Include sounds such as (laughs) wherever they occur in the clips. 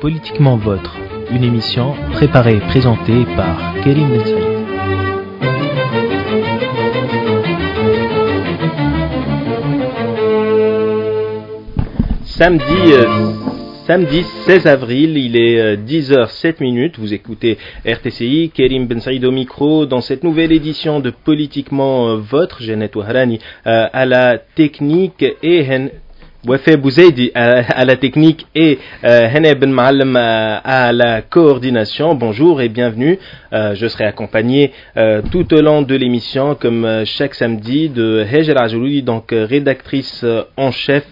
Politiquement Votre, une émission préparée et présentée par Kérim Ben Saïd. Samedi, euh, samedi 16 avril, il est 10h07 minutes. Vous écoutez RTCI, Kerim Ben au micro dans cette nouvelle édition de Politiquement euh, Votre. Jeannette Ouharani euh, à la technique et Wafé Bouzaidi à, la technique et euh, Hene Ben Ma'alem à, la coordination. Bonjour et bienvenue. Euh, je serai accompagné euh, tout au long de l'émission, comme euh, chaque samedi, de Hejer Ajouli, donc rédactrice en chef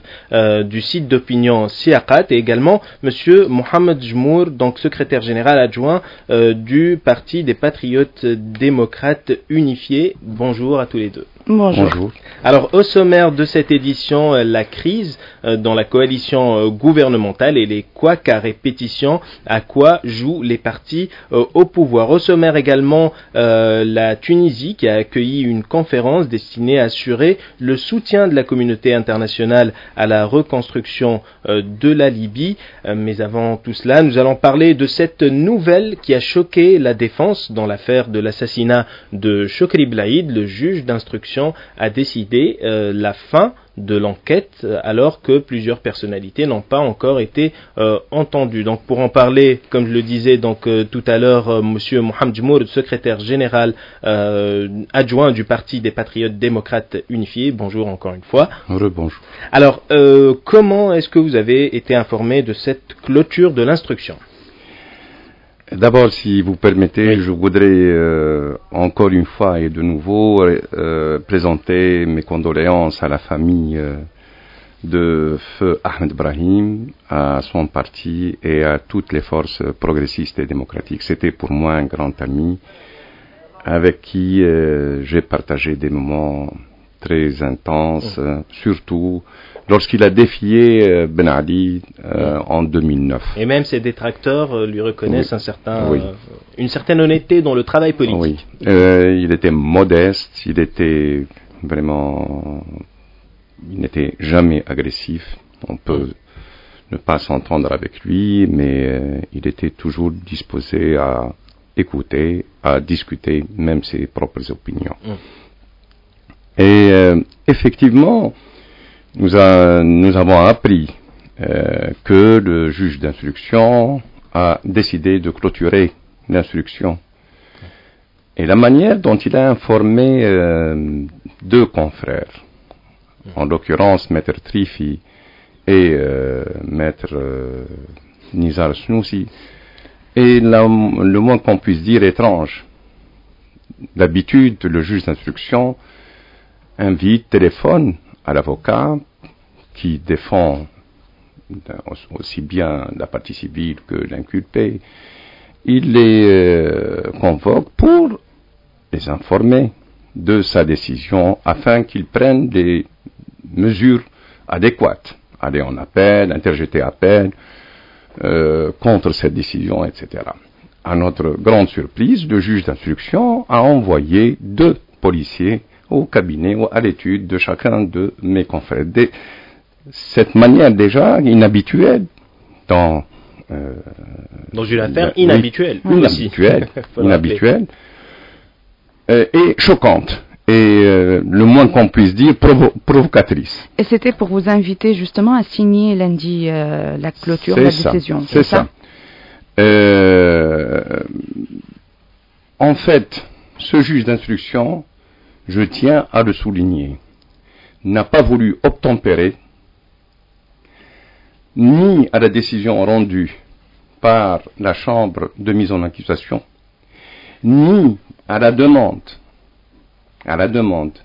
du site d'opinion Siakat, et également Monsieur Mohamed Jmour, donc secrétaire général adjoint du Parti des Patriotes démocrates unifiés. Bonjour à tous les deux. Bonjour. Alors, au sommaire de cette édition, euh, la crise dans la coalition euh, gouvernementale et les couacs à répétition, à quoi jouent les partis au pouvoir. Au sommaire également, la Tunisie qui a accueilli une conférence destinée à assurer le soutien de la communauté internationale à la reconstruction de la Libye. mais avant tout cela, nous allons parler de cette nouvelle qui a choqué la défense dans l'affaire de l'assassinat de Chokri Blaïd, le juge d'instruction a décidé euh, la fin de l'enquête alors que plusieurs personnalités n'ont pas encore été euh, entendues. Donc pour en parler, comme je le disais donc euh, tout à l'heure, Monsieur Mohamed Jmour, secrétaire général adjoint du Parti des Patriotes démocrates unifiés. Bonjour encore une fois. Bonjour. Alors comment est-ce que vous avez été informé de cette clôture de l'instruction? D'abord, si vous permettez, je voudrais euh, encore une fois et de nouveau euh, présenter mes condoléances à la famille euh, de Feu Ahmed Brahim, à son parti et à toutes les forces progressistes et démocratiques. C'était pour moi un grand ami avec qui j'ai partagé des moments très intenses, surtout lorsqu'il a défié euh, Ben Ali euh, en 2009. Et même ses détracteurs euh, lui reconnaissent un certain, une certaine honnêteté dans le travail politique. Oui. il était modeste, il était vraiment, il n'était jamais agressif. On peut ne pas s'entendre avec lui, mais il était toujours disposé à écouter, à discuter même ses propres opinions. Et effectivement, nous, avons appris euh, que le juge d'instruction a décidé de clôturer l'instruction. Et la manière dont il a informé euh, deux confrères, en l'occurrence Maître Trifi et euh, Maître Nizar Snoussi, est le moins qu'on puisse dire étrange. D'habitude, le juge d'instruction invite, téléphone à l'avocat qui défend aussi bien la partie civile que l'inculpé, il les euh, convoque pour les informer de sa décision afin qu'ils prennent des mesures adéquates, aller en appel, interjeter appel euh, contre cette décision, etc. À notre grande surprise, le juge d'instruction a envoyé deux policiers au cabinet ou à l'étude de chacun de mes confrères. cette manière déjà inhabituelle dans euh, dans une affaire inhabituelle, inhabituelle, (laughs) inhabituelle euh, et choquante et euh, le moins qu'on puisse dire provocatrice. Et c'était pour vous inviter justement à signer lundi la clôture de la décision. C'est ça. ça. en fait, ce juge d'instruction je tiens à le souligner, n'a pas voulu obtempérer ni à la décision rendue par la Chambre de mise en accusation, ni à la demande,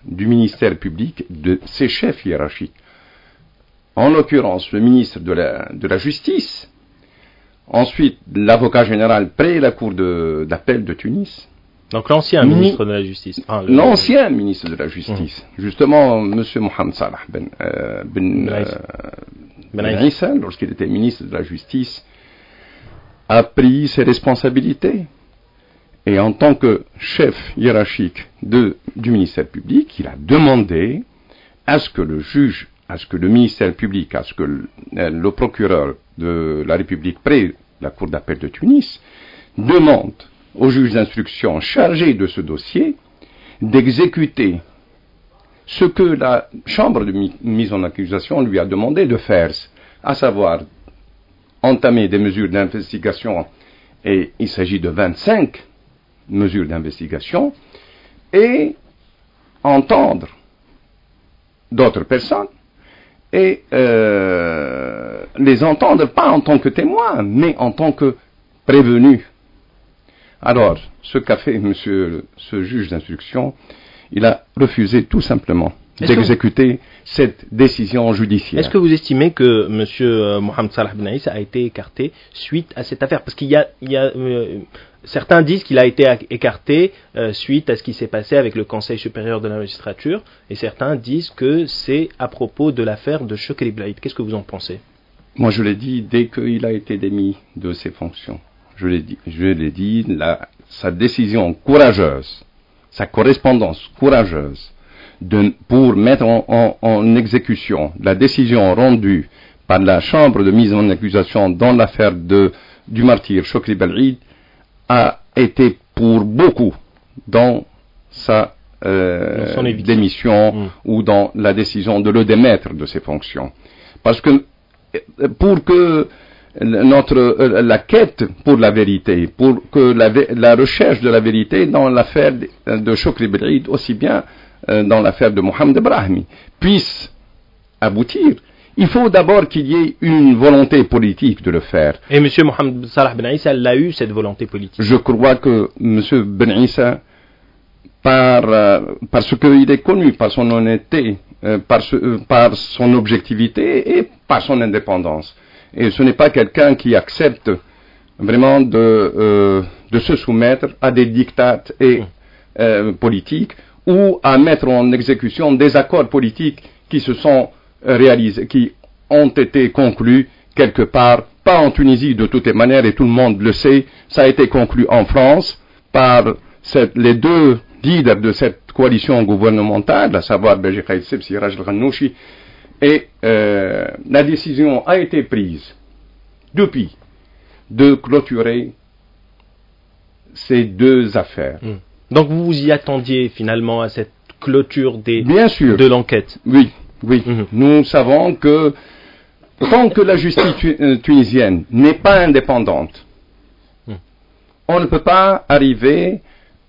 du ministère public de ses chefs hiérarchiques. En l'occurrence, le ministre de la, de la Justice, ensuite l'avocat général près la Cour d'appel de Tunis, donc l'ancien ministre de la Justice. l'ancien ministre de la Justice. Justement, M. Mohamed Salah Ben, euh, ben, ben, ben lorsqu'il était ministre de la Justice, a pris ses responsabilités. Et en tant que chef hiérarchique de, du ministère public, il a demandé à ce que le juge, à ce que le ministère public, à ce que le, le procureur de la République près la Cour d'appel de Tunis, demande au juge d'instruction chargé de ce dossier d'exécuter ce que la chambre de mise en accusation lui a demandé de faire, à savoir entamer des mesures d'investigation, et il s'agit de 25 mesures d'investigation, et entendre d'autres personnes, et euh, les entendre pas en tant que témoins, mais en tant que prévenus. Alors, ce qu'a fait monsieur, ce juge d'instruction, il a refusé tout simplement d'exécuter cette décision judiciaire. Est-ce que vous estimez que M. Mohamed Salah Ben a été écarté suite à cette affaire? Parce qu'il y a, euh, certains disent qu'il a été écarté euh, suite à ce qui s'est passé avec le Conseil supérieur de la magistrature, et certains disent que c'est à propos de l'affaire de Chokri Blaïd. Qu'est-ce que vous en pensez? Moi, je l'ai dit dès qu'il a été démis de ses fonctions. Je l'ai dit, je l'ai dit, sa décision courageuse sa correspondance courageuse de, pour mettre en, en, exécution la décision rendue par la chambre de mise en accusation dans l'affaire du martyr Chokri Bel'id a été pour beaucoup dans sa euh, démission mm. ou dans la décision de le démettre de ses fonctions. Parce que pour que notre euh, la quête pour la vérité, pour que la, recherche de la vérité dans l'affaire de Chokri Belid, aussi bien euh, dans l'affaire de Mohamed Brahmi, puisse aboutir, il faut d'abord qu'il y ait une volonté politique de le faire. Et M. Mohamed Salah Ben Issa l'a eu, cette volonté politique Je crois que M. Ben Issa, par, euh, parce qu'il est connu par son honnêteté, par, par son objectivité et par son indépendance, et ce n'est pas quelqu'un qui accepte vraiment de, euh, de, se soumettre à des dictats et, mm. euh, politiques ou à mettre en exécution des accords politiques qui se sont réalisés, qui ont été conclus quelque part, pas en Tunisie de toutes les manières, et tout le monde le sait, ça a été conclu en France par cette, les deux leaders de cette coalition gouvernementale, à savoir Belgique Sebsi Rajl Ghanouchi et euh, la décision a été prise depuis de clôturer ces deux affaires. Hmm. Donc vous vous y attendiez finalement à cette clôture des, de l'enquête Oui, oui. Hmm. Nous savons que tant que la justice euh, tunisienne n'est pas indépendante, hmm. on ne peut pas arriver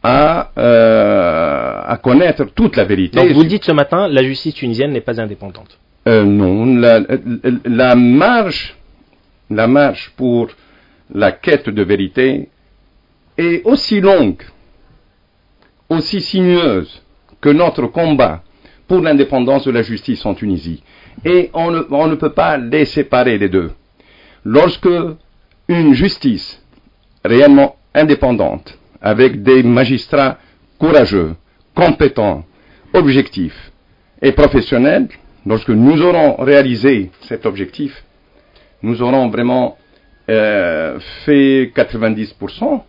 à, euh, à connaître toute la vérité. Donc vous dites ce matin, la justice tunisienne n'est pas indépendante. Euh, non, la, marche, la marche pour la quête de vérité est aussi longue, aussi sinueuse que notre combat pour l'indépendance de la justice en Tunisie. Et on ne, on ne peut pas les séparer les deux. Lorsque une justice réellement indépendante, avec des magistrats courageux, compétents, objectifs et professionnels, lorsque nous aurons réalisé cet objectif, nous aurons vraiment euh, fait 90%,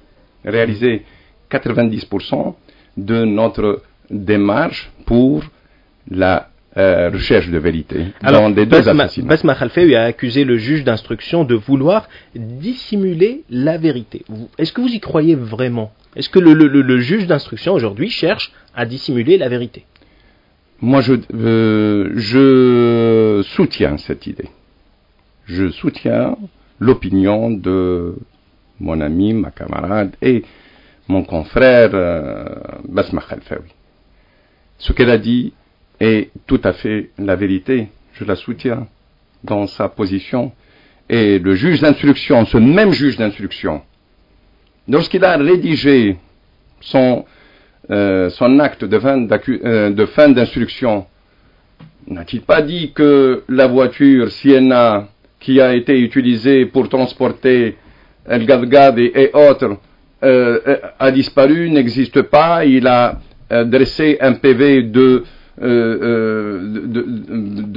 réalisé 90% de notre démarche pour la euh, recherche de vérité Alors, dans les deux Basma, Basma a accusé le juge d'instruction de vouloir dissimuler la vérité. Est-ce que vous y croyez vraiment? Est-ce que le juge d'instruction aujourd'hui cherche à dissimuler la vérité? Moi, je, euh, je soutiens cette idée. Je soutiens l'opinion de mon ami, ma camarade et mon confrère euh, Basma Khalfaoui. Ce qu'elle a dit est tout à fait la vérité. Je la soutiens dans sa position. Et le juge d'instruction, ce même juge d'instruction, lorsqu'il a rédigé son euh, son acte de fin, euh, fin d'instruction, n'a-t-il pas dit que la voiture Sienna qui a été utilisée pour transporter El Gadgad et, autres euh, a disparu, n'existe pas, il a dressé un PV de, de,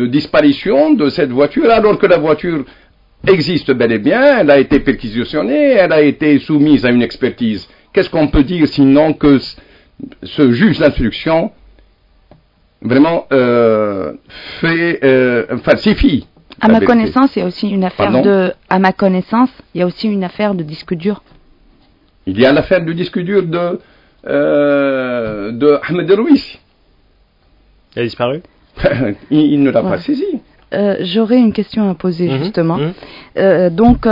disparition de cette voiture alors que la voiture existe bel et bien, elle a été perquisitionnée, elle a été soumise à une expertise. Qu'est-ce qu'on peut dire sinon que ce juge d'instruction vraiment euh, fait, euh, falsifie À ma connaissance, il y a aussi une affaire de. À ma connaissance, il y a aussi une affaire de disque dur. Il y a l'affaire du disque dur de euh, de Ahmed Rouissi. Il a disparu? (laughs) il, ne l'a pas saisi. Euh, j'aurais une question à poser mhm, justement. Mhm. Euh, donc,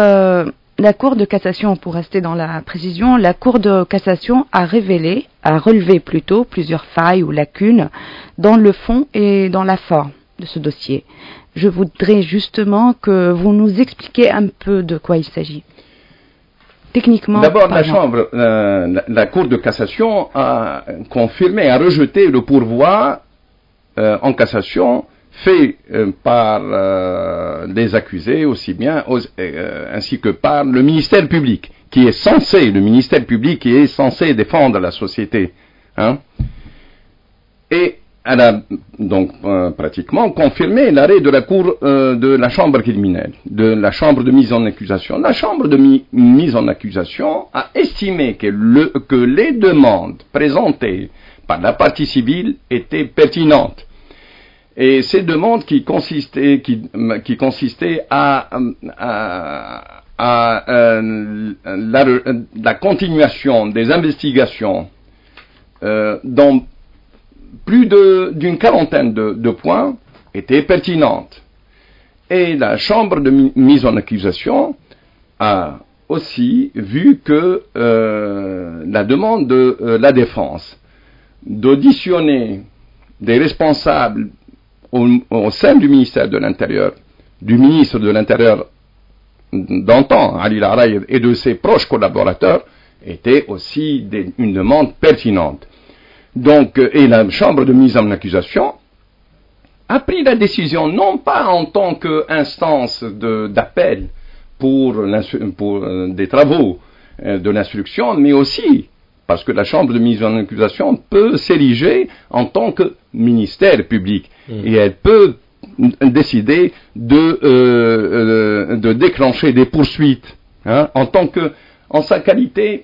la Cour de cassation, pour rester dans la précision, la Cour de cassation a révélé, a relevé plutôt plusieurs failles ou lacunes dans le fond et dans la forme de ce dossier. Je voudrais justement que vous nous expliquiez un peu de quoi il s'agit. Techniquement. D'abord, la Chambre, la, Cour de cassation a confirmé, a rejeté le pourvoi en cassation fait euh, par euh, les accusés aussi bien euh, ainsi que par le ministère public qui est censé le ministère public qui est censé défendre la société hein. et elle a donc pratiquement confirmé l'arrêt de la cour de la chambre criminelle, de la chambre de mise en accusation. La chambre de mise en accusation a estimé que les demandes présentées par la partie civile étaient pertinentes et ces demandes qui consistaient, à, euh, la, continuation des investigations euh, dans plus d'une quarantaine de, points étaient pertinentes. Et la Chambre de mise en accusation a aussi vu que euh, la demande de la défense d'auditionner des responsables au, sein du ministère de l'Intérieur, du ministre de l'Intérieur d'antan, Ali Laraï, et de ses proches collaborateurs, était aussi une demande pertinente. Donc, euh, et la Chambre de mise en accusation a pris la décision, non pas en tant qu'instance d'appel pour, euh, des travaux euh, de l'instruction, mais aussi parce que la Chambre de mise en accusation peut s'ériger en tant que ministère public. Mm. Et elle peut décider de, euh, euh, de déclencher des poursuites hein, en tant que en sa qualité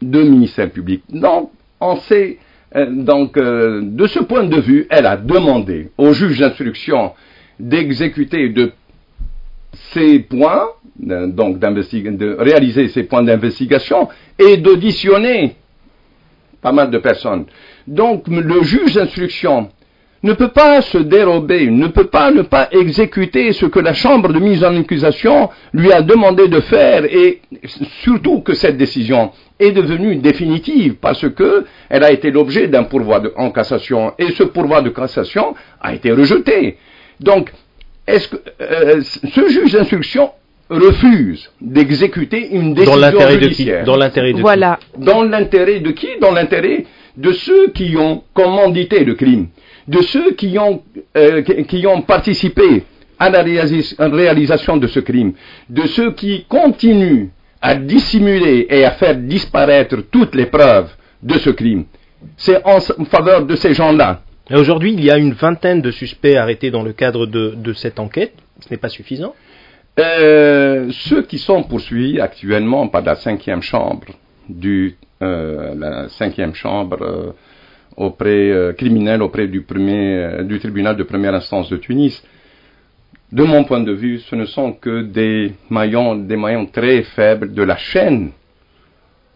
de ministère public. Donc, on sait, euh, donc de ce point de vue, elle a demandé au juge d'instruction d'exécuter de ces points, donc de réaliser ces points d'investigation et d'auditionner pas mal de personnes. Donc le juge d'instruction ne peut pas se dérober, ne peut pas ne pas exécuter ce que la chambre de mise en accusation lui a demandé de faire et surtout que cette décision est devenue définitive parce que elle a été l'objet d'un pourvoi en cassation et ce pourvoi de cassation a été rejeté. Donc, est-ce que euh, ce juge d'instruction refuse d'exécuter une décision dans judiciaire. Dans l'intérêt de voilà. qui Dans l'intérêt de qui Dans l'intérêt de ceux qui ont commandité le crime, de ceux qui ont, euh, qui ont participé à la réalisation de ce crime, de ceux qui continuent à dissimuler et à faire disparaître toutes les preuves de ce crime. C'est en faveur de ces gens-là. Aujourd'hui, il y a une vingtaine de suspects arrêtés dans le cadre de, de cette enquête. Ce n'est pas suffisant euh, ceux qui sont poursuivis actuellement par la cinquième chambre du euh, la cinquième chambre euh, auprès euh, criminelle auprès du premier euh, du tribunal de première instance de Tunis, de mon point de vue, ce ne sont que des maillons des maillons très faibles de la chaîne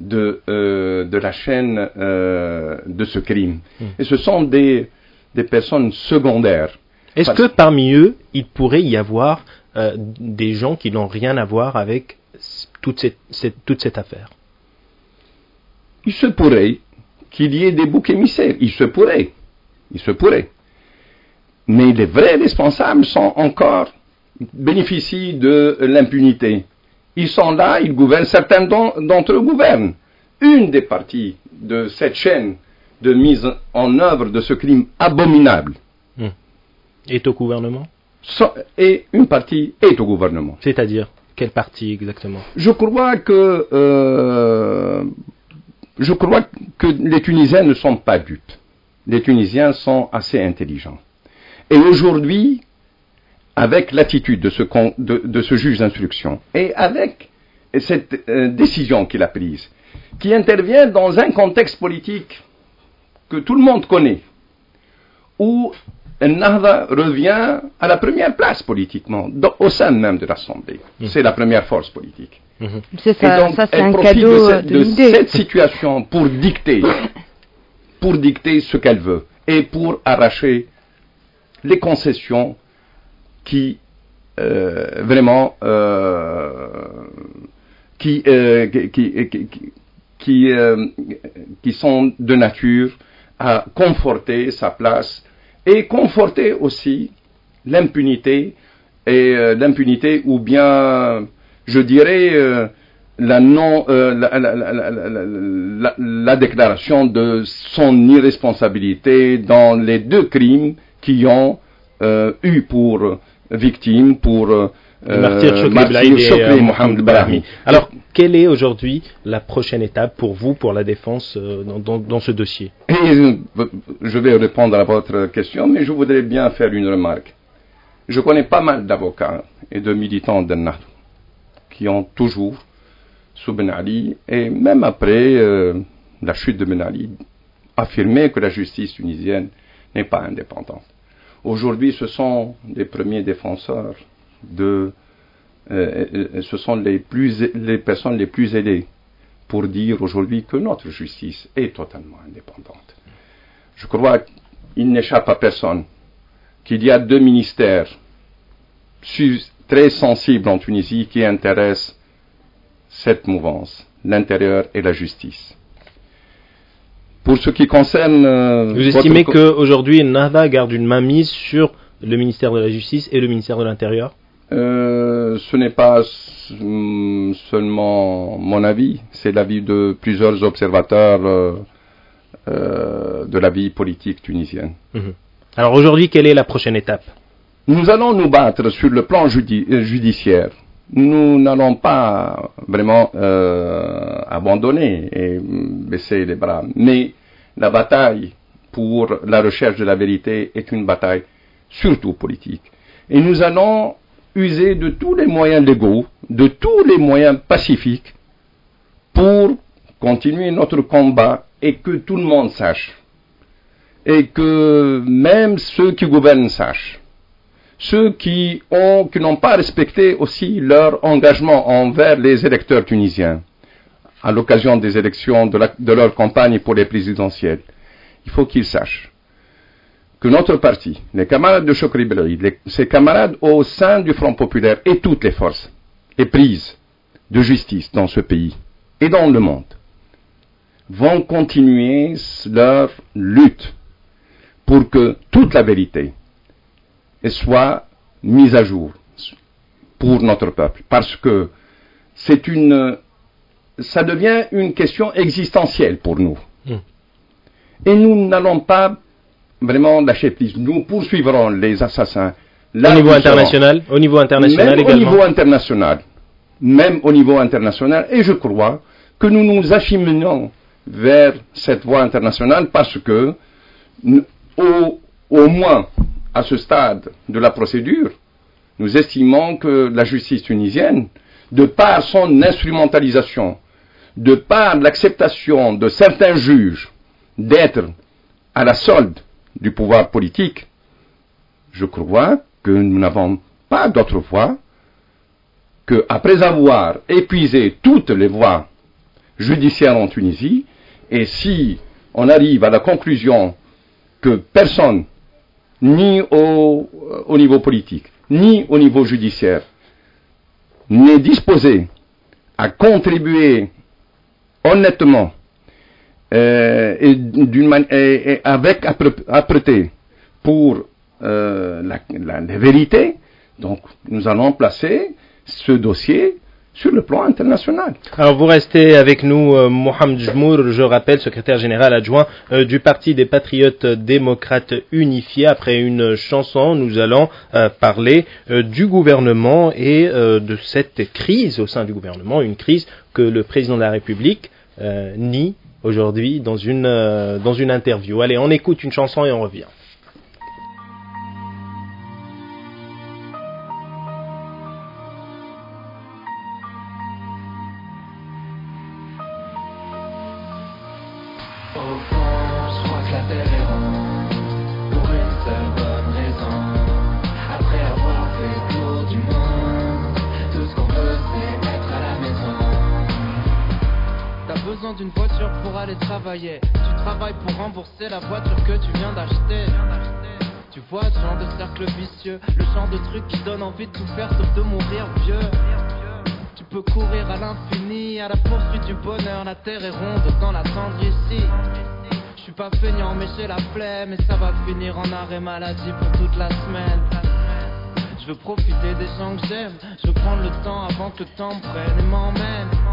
de de la chaîne de ce crime. Hmm. Et ce sont des des personnes secondaires. Est-ce que parmi eux, il pourrait y avoir euh, des gens qui n'ont rien à voir avec toute cette, toute cette affaire Il se pourrait qu'il y ait des boucs émissaires. Il se pourrait. Il se pourrait. Mais les vrais responsables sont encore bénéficient de l'impunité. Ils sont là, ils gouvernent, certains d'entre eux gouvernent. Une des parties de cette chaîne de mise en œuvre de ce crime abominable hmm. est au gouvernement? Et une partie est au gouvernement. C'est-à-dire quelle partie exactement? Je crois que euh, je crois que les Tunisiens ne sont pas dupes. Les Tunisiens sont assez intelligents. Et aujourd'hui, avec l'attitude de ce, de, ce juge d'instruction et avec cette euh, décision qu'il a prise, qui intervient dans un contexte politique que tout le monde connaît, où Nahda revient à la première place politiquement, au sein même de l'Assemblée. Mmh. C'est la première force politique. Mmh. C'est ça, ça c'est un cadeau de, de, de cette situation pour dicter, pour dicter ce qu'elle veut et pour arracher les concessions qui euh, vraiment euh, qui, euh, qui, qui, qui, euh, qui sont de nature à conforter sa place et conforter aussi l'impunité et euh, l'impunité ou bien je dirais euh, la non la, la, la, déclaration de son irresponsabilité dans les deux crimes qui ont eu pour victime pour martyr Chokri Mohamed Brahmi. Alors, quelle est aujourd'hui la prochaine étape pour vous, pour la défense euh, dans, dans, ce dossier? Euh, (coughs) Je vais répondre à votre question, mais je voudrais bien faire une remarque. Je connais pas mal d'avocats et de militants d'Ennahd qui ont toujours, sous Ben Ali, et même après euh, la chute de Ben Ali, affirmé que la justice tunisienne n'est pas indépendante. Aujourd'hui, ce sont des premiers défenseurs de euh, euh, ce sont les, plus, les personnes les plus aidées pour dire aujourd'hui que notre justice est totalement indépendante. Je crois qu'il n'échappe à personne qu'il y a deux ministères très sensibles en Tunisie qui intéressent cette mouvance, l'intérieur et la justice. Pour ce qui concerne... Euh, Vous estimez qu'aujourd'hui, Nada garde une mainmise sur le ministère de la Justice et le ministère de l'Intérieur? Euh, ce n'est pas seulement mon avis, c'est l'avis de plusieurs observateurs euh, euh, de la vie politique tunisienne. Mhm. Alors aujourd'hui, quelle est la prochaine étape? Nous allons nous battre sur le plan judiciaire. Nous n'allons pas vraiment abandonner et baisser les bras, mais la bataille pour la recherche de la vérité est une bataille surtout politique. Et nous allons user de tous les moyens légaux, de tous les moyens pacifiques pour continuer notre combat et que tout le monde sache. Et que même ceux qui gouvernent sachent. Ceux qui ont, qui n'ont pas respecté aussi leur engagement envers les électeurs tunisiens à l'occasion des élections de, de leur campagne pour les présidentielles. Il faut qu'ils sachent que notre parti, les camarades de Chokri Belaïd, ses camarades au sein du Front populaire et toutes les forces et prises de justice dans ce pays et dans le monde vont continuer leur lutte pour que toute la vérité soit mise à jour pour notre peuple. Parce que c'est une, ça devient une question existentielle pour nous. Hmm. Et nous n'allons pas vraiment lâcher prise. Nous poursuivrons les assassins. au niveau international, au niveau international même Au niveau international, même au niveau international, et je crois que nous nous acheminons vers cette voie internationale parce que, au, au moins à ce stade de la procédure, nous estimons que la justice tunisienne, de par son instrumentalisation, de par l'acceptation de certains juges d'être à la solde du pouvoir politique, je crois que nous n'avons pas d'autre voie que, après avoir épuisé toutes les voies judiciaires en Tunisie, et si on arrive à la conclusion que personne, ni au, au niveau politique, ni au niveau judiciaire, n'est disposé à contribuer honnêtement euh, et, d'une et, avec âpreté pour euh, la, la, la, vérité, donc nous allons placer ce dossier sur le plan international. Alors vous restez avec nous, euh, Mohamed Jmour, je rappelle, secrétaire général adjoint euh, du Parti des Patriotes démocrates unifiés. Après une chanson, nous allons euh, parler euh, du gouvernement et de cette crise au sein du gouvernement, une crise que le président de la République nie aujourd'hui dans une, euh, dans une interview. Allez, on écoute une chanson et on revient. Au besoin d'une voiture pour aller travailler. Tu travailles pour rembourser la voiture que tu viens d'acheter. Tu vois ce genre de cercle vicieux, le genre de truc qui donne envie de tout faire sauf de mourir vieux. Tu peux courir à l'infini, à la poursuite du bonheur, la terre est ronde, autant l'attendre ici. Je suis pas feignant mais j'ai la flemme et ça va finir en arrêt maladie pour toute la semaine. Je veux profiter des gens que j'aime, je veux prendre le temps avant que le temps prenne et m'emmène.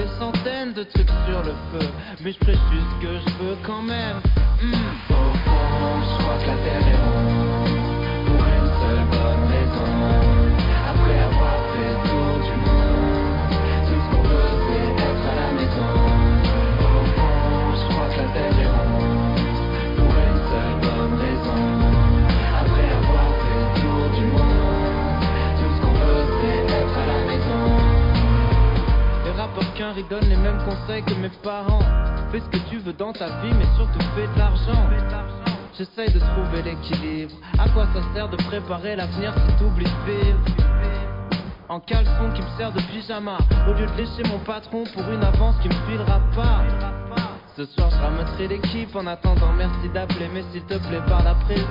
Des centaines de trucs sur le feu, mais je ferai juste ce que je veux quand même. Hmm. Au fond, je crois que la terre est ronde, Les rappeurs qu'un donnent les mêmes conseils que mes parents. Fais ce que tu veux dans ta vie, mais surtout fais de l'argent. J'essaye de trouver l'équilibre. À quoi ça sert de préparer l'avenir si t'oublies de vivre? En caleçon qui me sert de pyjama. Au lieu de lécher mon patron pour une avance qui me filera pas. Ce soir, je rameutrai l'équipe en attendant. Merci d'appeler, mais s'il te plaît, parle après le.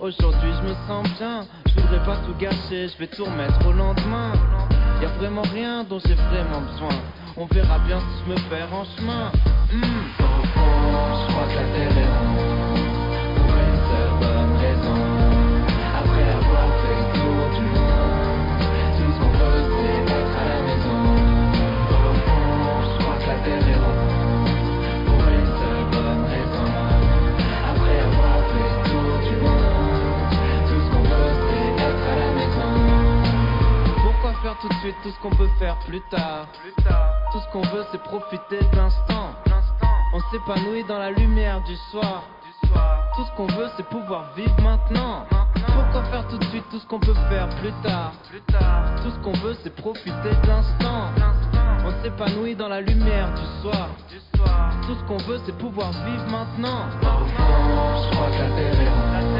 Aujourd'hui, je me sens bien. Je voudrais pas tout gâcher, je vais tout remettre au lendemain. Y a vraiment rien dont j'ai vraiment besoin. On verra bien si je me perds en chemin. Hmm. Tout de suite tout ce qu'on peut faire plus tard. Tout ce qu'on veut c'est profiter de l'instant. On s'épanouit dans la lumière du soir. Tout ce qu'on veut c'est pouvoir vivre maintenant. Pourquoi faire tout de suite tout ce qu'on peut faire plus tard. Tout ce qu'on veut c'est profiter de l'instant. On s'épanouit dans la lumière du soir. Tout ce qu'on veut c'est pouvoir vivre maintenant. Au fond, je crois que la terre est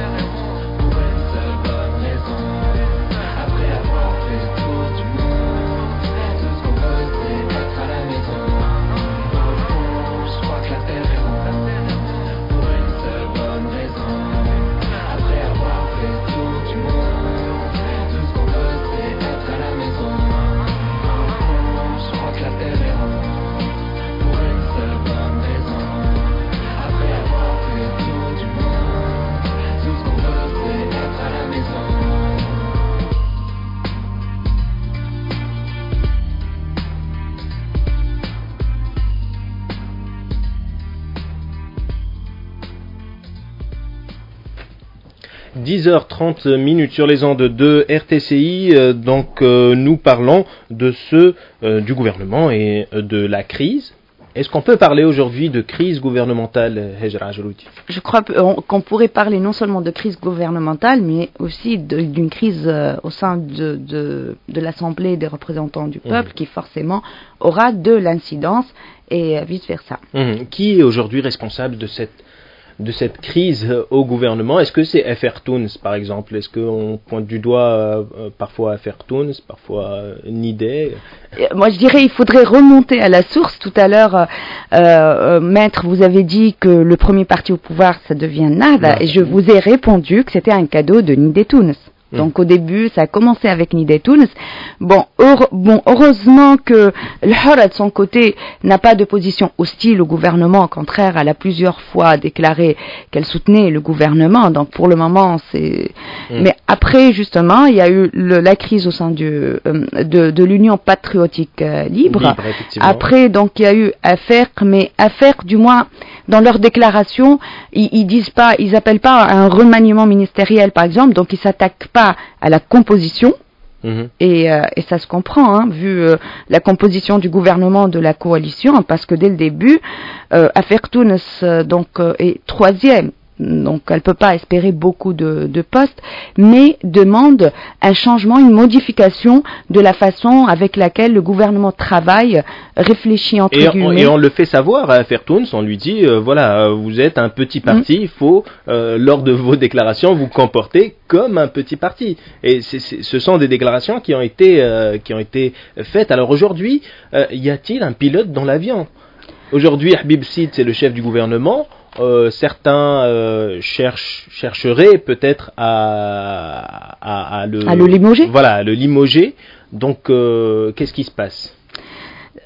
10h30 minutes sur les ondes de RTCI. euh, Donc euh, nous parlons de ce euh, du gouvernement et euh, de la crise. Est-ce qu'on peut parler aujourd'hui de crise gouvernementale, Hejra Je crois qu'on pourrait parler non seulement de crise gouvernementale, mais aussi d'une crise au sein de, de, de l'Assemblée des représentants du peuple, qui forcément aura de l'incidence et vice-versa. Mhm. Qui est aujourd'hui responsable de cette de cette crise euh, au gouvernement. Est-ce que c'est FR Toons par exemple? Est-ce qu'on pointe du doigt euh, euh, parfois FR Toons, parfois euh, Nidé? Euh, Moi, je dirais il faudrait remonter à la source. Tout à l'heure, euh, maître, vous avez dit que le premier parti au pouvoir, ça devient NAD, et je vous ai répondu que c'était un cadeau de Nidetounes. Mm. Donc au début, ça a commencé avec Nidetounes. Bon, heure- bon, heureusement que le Hara, de son côté, n'a pas de position hostile au gouvernement. Au contraire, elle a plusieurs fois déclaré qu'elle soutenait le gouvernement. Donc pour le moment, c'est... Mm. Mais après, justement, il y a eu le- la crise au sein du, euh, de, de l'Union patriotique euh, libre. Libre. Après, donc, il y a eu affaire, mais affaire, du moins, dans leur déclaration, ils, ils disent pas, ils appellent pas à un remaniement ministériel, par exemple, donc ils s'attaquent pas à la composition. Mhm. Et, euh, et ça se comprend, hein, vu euh, la composition du gouvernement de la coalition, parce que dès le début, euh, euh, donc euh, est troisième donc elle ne peut pas espérer beaucoup de, postes, mais demande un changement, une modification de la façon avec laquelle le gouvernement travaille, réfléchit entre et guillemets. On, et on le fait savoir à Fertouns, on lui dit, euh, voilà, vous êtes un petit parti, mm. il faut, euh, lors de vos déclarations, vous comporter comme un petit parti. Et ce sont des déclarations qui ont été, euh, qui ont été faites. Alors aujourd'hui, y a-t-il un pilote dans l'avion? Aujourd'hui, Habib Sid, c'est le chef du gouvernement. Euh, certains euh, cherchent, chercheraient peut-être à, à, le, à le limoger. Voilà, à le limoger. Donc, euh, qu'est-ce qui se passe?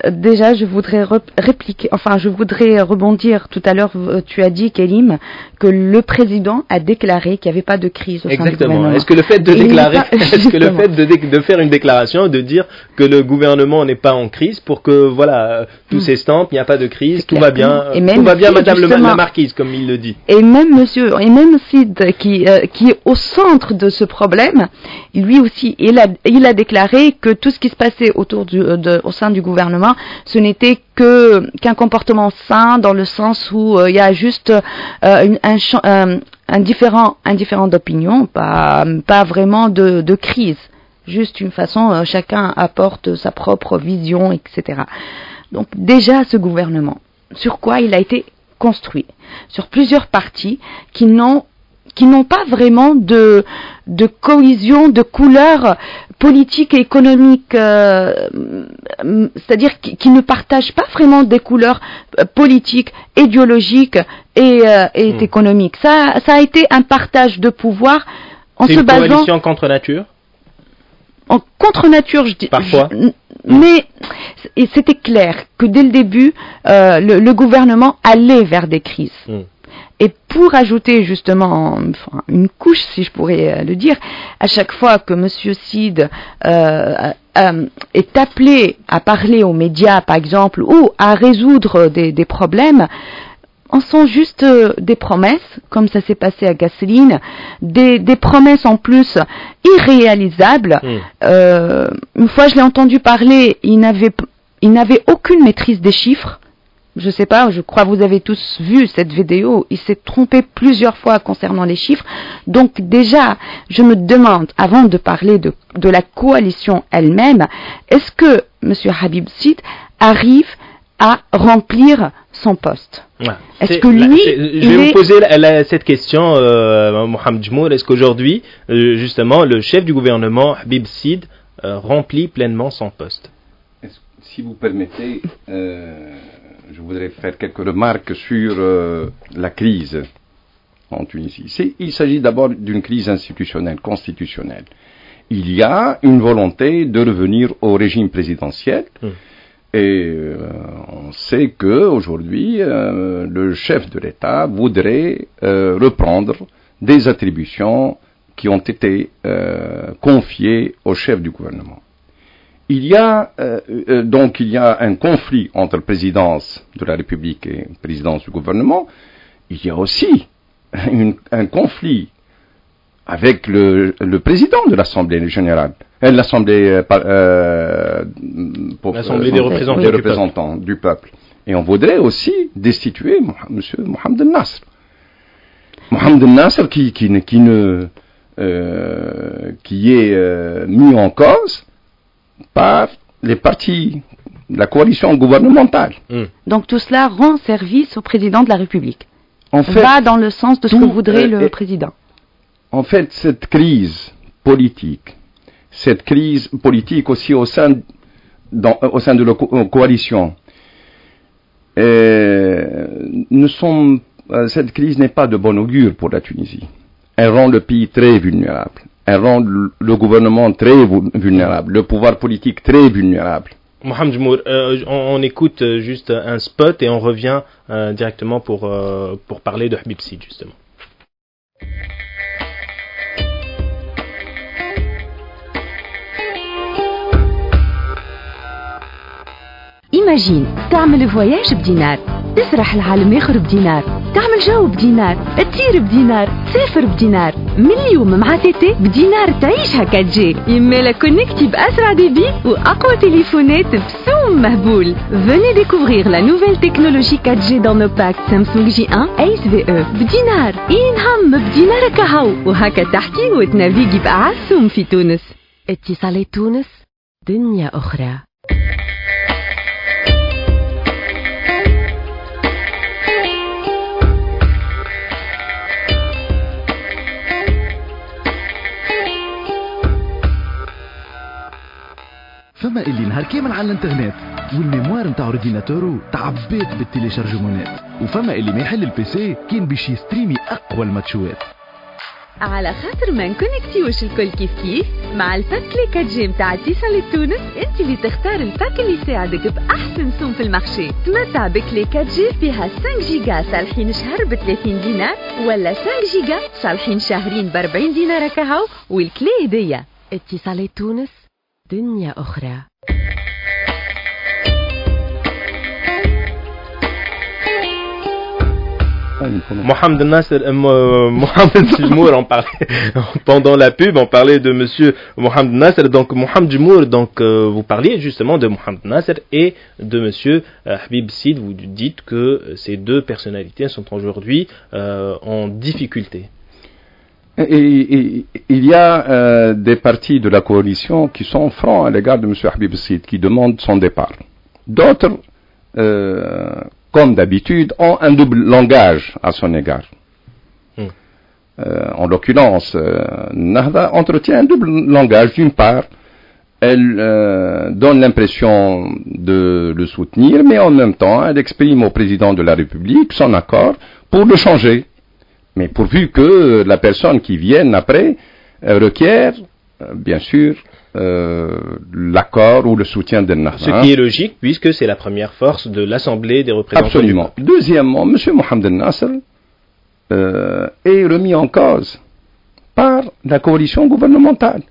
Déjà, je voudrais répliquer, enfin, je voudrais rebondir. Tout à l'heure, euh, tu as dit, Kélim, que le président a déclaré qu'il n'y avait pas de crise au Exactement. Est-ce que le fait de déclarer, (laughs) est-ce que le fait de, faire une déclaration, de dire que le gouvernement n'est pas en crise pour que, voilà, tout s'estampe, il n'y a pas de crise, tout va bien, et tout va bien, Madame la Marquise, comme il le dit. Et même Monsieur, et même Sid, qui, euh, qui est au centre de ce problème, lui aussi, il a, il a déclaré que tout ce qui se passait autour du, euh, de, au sein du gouvernement ce n'était que qu'un comportement sain dans le sens où euh, il y a juste euh, un, euh, un, différent, un différent d'opinion, pas, pas vraiment de, de crise. Juste une façon, chacun apporte sa propre vision, etc. Donc déjà ce gouvernement, sur quoi il a été construit Sur plusieurs partis qui n'ont qui n'ont pas vraiment de, de cohésion, de couleur politique et économique, euh, c'est-à-dire qui, ne partagent pas vraiment des couleurs euh, politiques, idéologiques et, euh, et hmm. économiques. Ça, ça a été un partage de pouvoir en se une basant. coalition contre nature? En contre nature, je dis. Parfois. mais c'était clair que dès le début, le, gouvernement allait vers des crises. Hmm. Et pour ajouter justement une couche, si je pourrais euh, le dire, à chaque fois que M. Sid euh, euh, est appelé à parler aux médias, par exemple, ou à résoudre des, problèmes, en sont juste des promesses, comme ça s'est passé à Gasoline, des, promesses en plus irréalisables. Hmm. une fois, je l'ai entendu parler, il n'avait aucune maîtrise des chiffres je ne sais pas, je crois que vous avez tous vu cette vidéo, il s'est trompé plusieurs fois concernant les chiffres. Donc déjà, je me demande, avant de parler de, la coalition elle-même, est-ce que M. Habib Sid arrive à remplir son poste Est-ce que lui... je vais vous poser cette question, euh, Mohamed Jmour. Est-ce qu'aujourd'hui, euh, justement, le chef du gouvernement, Habib Sid, euh, remplit pleinement son poste? Si vous permettez... Euh, je voudrais faire quelques remarques sur euh, la crise en Tunisie. Il s'agit d'abord d'une crise institutionnelle, constitutionnelle. Il y a une volonté de revenir au régime présidentiel. Hmm. Et euh, on sait que aujourd'hui, euh, le chef de l'État voudrait reprendre des attributions qui ont été confiées au chef du gouvernement il y a euh, euh, donc il y a un conflit entre présidence de la République et présidence du gouvernement. Il y a aussi un conflit avec le, président de l'Assemblée générale, euh, l'Assemblée des représentants, du, peuple. Et on voudrait aussi destituer M. Mohamed Nasr. Mohamed Nasr qui, qui, ne, qui est mis en cause par les partis de la coalition gouvernementale. Hmm. Donc tout cela rend service au président de la République. En fait, va dans le sens de ce que voudrait le président. En fait, cette crise politique, cette crise politique aussi au sein, au sein de la coalition, euh, ne sont, euh, cette crise n'est pas de bon augure pour la Tunisie. Elle rend le pays très vulnérable elle rend le gouvernement très vulnérable, le pouvoir politique très vulnérable. Mohamed Jmour, euh, on, écoute euh, juste un spot et on revient euh, directement pour, pour parler de Habib Sid, justement. Imagine, تعمل فواياج بدينار تسرح العالم اخر بدينار تعمل جو بدينار تطير بدينار تسافر بدينار من اليوم مع تيتي بدينار تعيش هكا تجي يما كونكتي باسرع ديبي وأقوى تليفونات بسوم Mahboul Venez découvrir la nouvelle technologie 4G dans nos packs. Samsung J1 Ace VE بدينار ينهم بدينار كهو. وهكا تحكي وتنافيجي بأعسهم في تونس. اتصالات تونس دنيا أخرى. فما اللي نهار كامل على الانترنت والميموار نتاع اورديناتورو تعبيت بالتيليشارجمونات وفما اللي ما يحل البيسي كان باش يستريمي أقوى الماتشوات. على خاطر ما نكونكتيوش الكل كيف كيف مع الباك لي 4 جي متاع اتصال تونس انت اللي تختار الباك اللي يساعدك بأحسن سوم في المارشي تمتع بكلي 4 جي فيها 5 جيجا صالحين شهر ب 30 دينار ولا 5 جيجا صالحين شهرين ب 40 دينار كهو والكلي هدية. اتصال تونس دنيا أخرى Mohamed Nasser, euh, Mohamed (laughs) Jmour, on parlait (laughs) pendant la pub, on parlait de Monsieur Mohamed Nasser. Donc Mohamed Jmour, donc euh, vous parliez justement de Mohamed Nasser et de Monsieur euh, Habib Sid. Vous dites que ces deux personnalités sont aujourd'hui en difficulté. Et, il y a des partis de la coalition qui sont francs à l'égard de M. Habib Sid, qui demandent son départ. D'autres comme d'habitude, ont un double langage à son égard. Hmm. Euh, en l'occurrence, euh, Nahda entretient un double langage. D'une part, elle euh, donne l'impression de le soutenir, mais en même temps, elle exprime au président de la République son accord pour le changer. Mais pourvu que la personne qui vienne après requiert, bien sûr, euh, l'accord ou le soutien de Nahda. Ce qui est logique puisque c'est la première force de l'Assemblée des représentants. Absolument. Deuxièmement, M. Mohamed Nasser euh, est remis en cause par la coalition gouvernementale.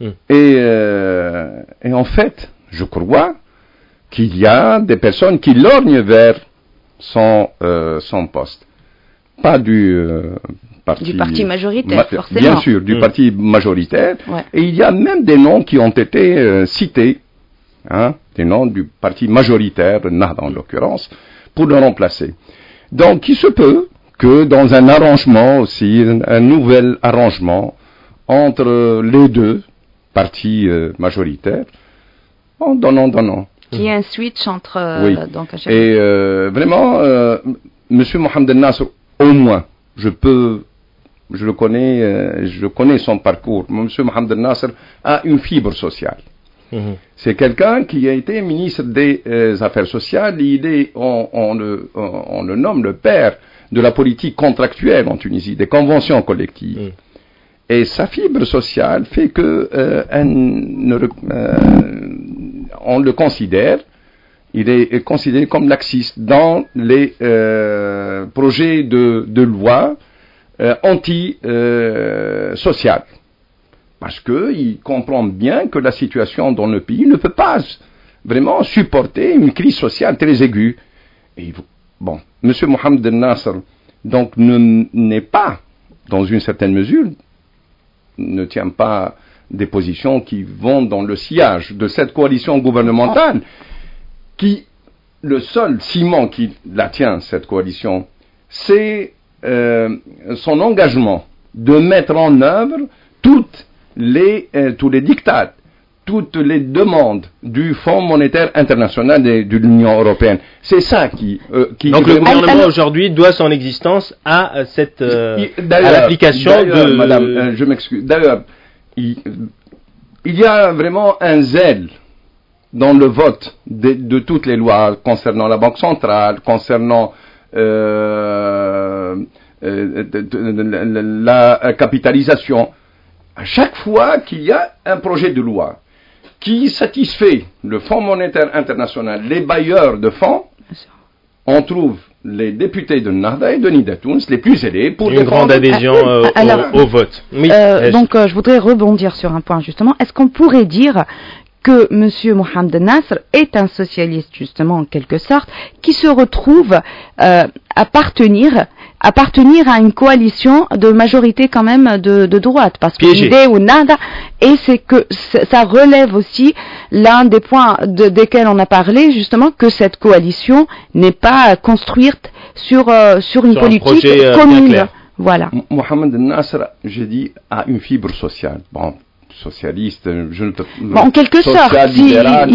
Hmm. Et, euh, et, en fait, je crois qu'il y a des personnes qui lorgnent vers son, son poste. Pas du, du parti majoritaire, forcément. Bien sûr, du mm. parti majoritaire. Et il y a même des noms qui ont été euh, cités, hein, des noms du parti majoritaire, Nahda en l'occurrence, pour le remplacer. Donc, il se peut que dans un arrangement aussi, un, nouvel arrangement entre les deux partis euh, majoritaires, en donnant, donnant. Qu'il y ait un switch entre. Euh, oui. donc, Et vraiment, M. Mohamed Nasr, au moins, je peux je le connais, euh, je connais son parcours. Monsieur Mohamed Nasser a une fibre sociale. Mhm. C'est quelqu'un qui a été ministre des euh, Affaires sociales. Il est, on, le, on, le, nomme le père de la politique contractuelle en Tunisie, des conventions collectives. Mhm. Et sa fibre sociale fait que euh, on le considère, il est considéré comme laxiste dans les projets de, loi euh, anti-social. Parce qu'il comprend bien que la situation dans le pays ne peut pas vraiment supporter une crise sociale très aiguë. Bon, M. Mohamed Nasser, donc, n'est pas, dans une certaine mesure, ne tient pas des positions qui vont dans le sillage de cette coalition gouvernementale, qui, le seul ciment qui la tient, cette coalition, c'est euh, son engagement de mettre en œuvre toutes les, euh, tous les dictats, toutes les demandes du Fonds monétaire international et de l'Union européenne. C'est ça qui, euh, qui Donc le gouvernement aujourd'hui doit son existence à cette à l'application de Madame, je m'excuse. D'ailleurs, il, il, y a vraiment un zèle dans le vote de, de toutes les lois concernant la Banque centrale, concernant euh, euh, la capitalisation. À chaque fois qu'il y a un projet de loi qui satisfait le Fonds monétaire international, les bailleurs de fonds, on trouve les députés de Nahda et de Nidatouns les plus aidés pour une grande adhésion au, au, vote. donc je voudrais rebondir sur un point justement. Est-ce qu'on pourrait dire que M. Mohamed Nasr est un socialiste, justement, en quelque sorte, qui se retrouve euh, appartenir appartenir à une coalition de majorité quand même de, droite. Parce que l'idée ou nada, et c'est que ça relève aussi l'un des points de, desquels on a parlé, justement, que cette coalition n'est pas construite sur, euh, sur une politique euh, commune. Voilà. Mohamed Nasser, j'ai dit, a une fibre sociale. Bon, socialiste, je ne bon, en quelque sorte,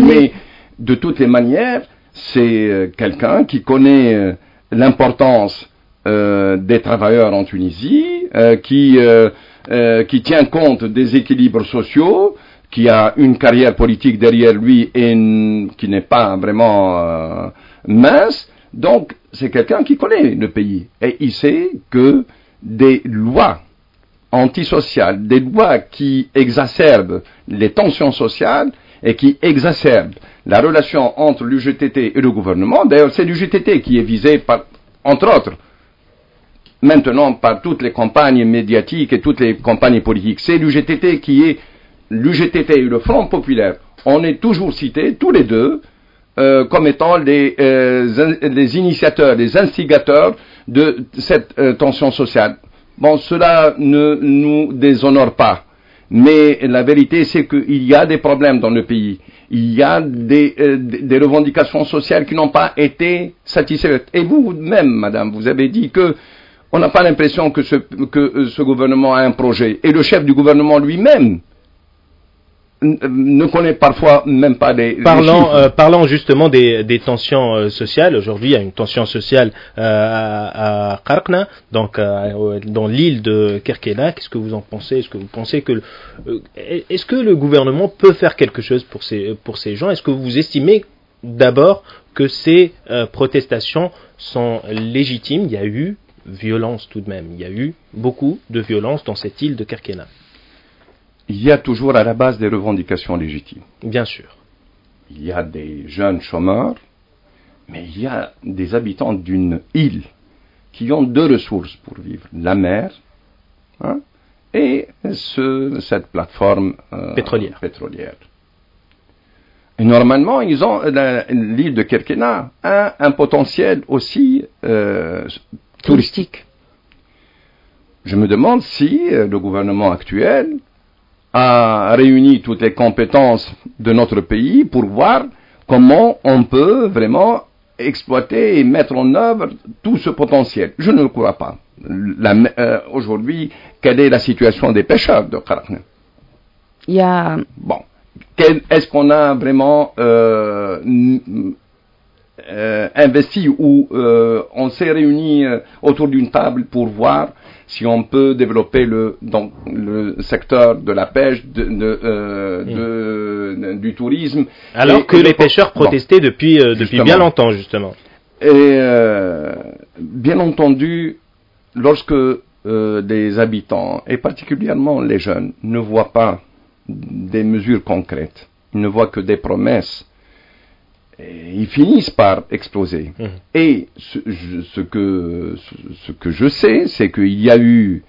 mais de toutes les manières, c'est euh, quelqu'un qui connaît l'importance euh, des travailleurs en Tunisie, euh, qui, euh, qui tient compte des équilibres sociaux, qui a une carrière politique derrière lui et qui n'est pas vraiment mince. Donc, c'est quelqu'un qui connaît le pays. Et il sait que des lois antisociales, des lois qui exacerbent les tensions sociales et qui exacerbent la relation entre l'UGTT et le gouvernement. D'ailleurs, c'est l'UGTT qui est visé par, entre autres, maintenant par toutes les campagnes médiatiques et toutes les campagnes politiques. C'est l'UGTT qui est l'UGTT et le Front populaire. On est toujours cités, tous les deux, euh, comme étant les, euh, les, initiateurs, les instigateurs de cette euh, tension sociale. Bon, cela ne nous déshonore pas. Mais la vérité, c'est qu'il y a des problèmes dans le pays. Il y a des, des revendications sociales qui n'ont pas été satisfaites. Et vous-même, madame, vous avez dit que on n'a pas l'impression que, euh, ce, gouvernement a un projet. Et le chef du gouvernement lui-même ne connaît parfois même pas des. Parlant, euh, justement des, tensions euh, sociales, aujourd'hui il y a une tension sociale à, à donc dans l'île de Kerkena. Qu'est-ce que vous en pensez? Est-ce que vous pensez que est-ce que le gouvernement peut faire quelque chose pour ces pour ces gens? Est-ce que vous estimez d'abord que ces protestations sont légitimes? Il y a eu violence tout de même. Il y a eu beaucoup de violence dans cette île de Kerkena. Il y a toujours à la base des revendications légitimes. Bien sûr. Il y a des jeunes chômeurs, mais il y a des habitants d'une île qui ont deux ressources pour vivre, la mer hein, et cette plateforme euh, pétrolière. pétrolière. Et normalement, ils ont l'île de Kerkena a un potentiel aussi euh, touristique. Je me demande si euh, le gouvernement actuel a réuni toutes les compétences de notre pays pour voir comment on peut vraiment exploiter et mettre en œuvre tout ce potentiel. Je ne le crois pas. Euh, aujourd'hui, quelle est la situation des pêcheurs de Karakne Il y a... Bon. Est-ce qu'on a vraiment euh, euh, investi ou euh, on s'est réunis autour d'une table pour voir si on peut développer le, dans le secteur de la pêche, de, de, du tourisme. Alors que les pêcheurs protestaient depuis, depuis bien longtemps, justement. Et bien entendu, lorsque des habitants, et particulièrement les jeunes, ne voient pas des mesures concrètes, ils ne voient que des promesses, ils finissent par exploser. Mmh. Et ce, que, ce, que je sais, c'est qu'il y a eu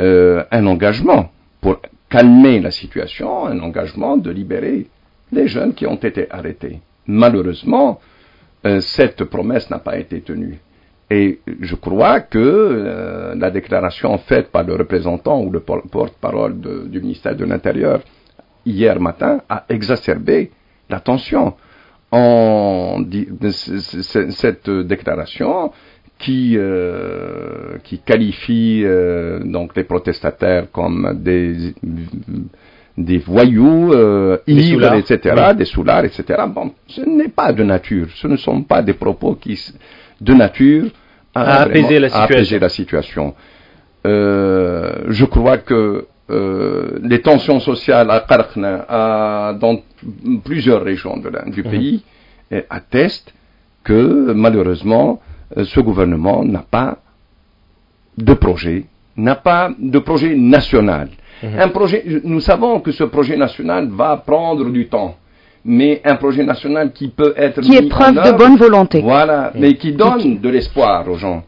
euh, un engagement pour calmer la situation, un engagement de libérer les jeunes qui ont été arrêtés. Malheureusement, euh, cette promesse n'a pas été tenue. Et je crois que euh, la déclaration faite par le représentant ou le porte-parole du ministère de l'Intérieur hier matin a exacerbé la tension en cette déclaration qui, euh, qui qualifie euh, donc les protestataires comme des, des voyous, euh, ivres, etc., des soulards, etc. Bon, ce n'est pas de nature, ce ne sont pas des propos qui, de nature à, apaiser, la situation. apaiser la situation. je crois que euh, les tensions sociales à Qarqna, dans plusieurs régions du mhm. pays, attestent que malheureusement, euh, ce gouvernement n'a pas de projet, n'a pas de projet national. Mhm. Un projet, nous savons que ce projet national va prendre du temps, mais un projet national qui peut être qui est preuve de bonne volonté, voilà, mais qui donne de l'espoir aux gens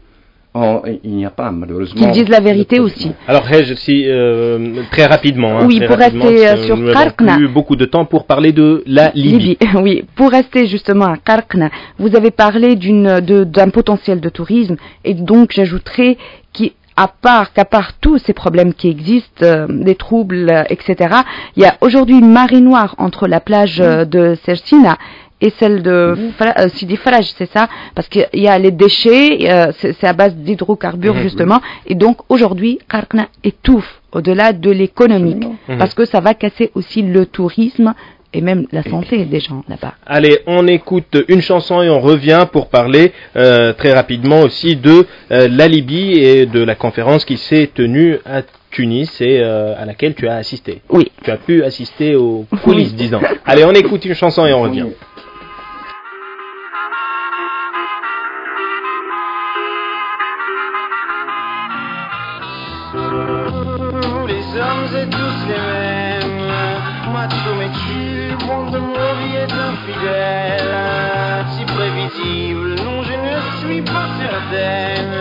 Oh, il n'y a pas, malheureusement. Qu'ils disent la vérité aussi. Alors, Hej, si, euh, très rapidement. Hein, oui, très pour rapidement, rester euh, sur Karkna. Nous eu beaucoup de temps pour parler de la Libye. Libye. (laughs) Oui, pour rester justement à Karkna, vous avez parlé d'un potentiel de tourisme, et donc j'ajouterais qu'à part qu'à part tous ces problèmes qui existent, euh, des troubles, euh, etc., il y a aujourd'hui une marée noire entre la plage euh, de Sersina et celle de mmh. Sidi Faraj, c'est ça? Parce qu'il y a les déchets, euh, c'est à base d'hydrocarbures mmh, justement, et donc aujourd'hui, Karkna étouffe au-delà de l'économique, mmh. parce que ça va casser aussi le tourisme et même la santé des gens là-bas. Allez, on écoute une chanson et on revient pour parler euh, très rapidement aussi de euh, la Libye et de la conférence qui s'est tenue à Tunis et euh, à laquelle tu as assisté. Oui. Tu as pu assister aux coulisses, disons. Allez, on écoute une chanson et on revient. Infidèle, si prévisible, non je ne suis pas certaine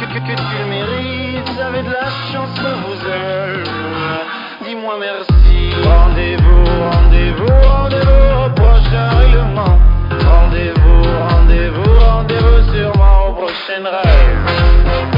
que, que, que tu le mérites, avez de la chance que vous aime, dis-moi merci, rendez-vous, rendez-vous, rendez-vous au prochain règlement, rendez-vous, rendez-vous, rendez-vous sûrement au prochain rêve.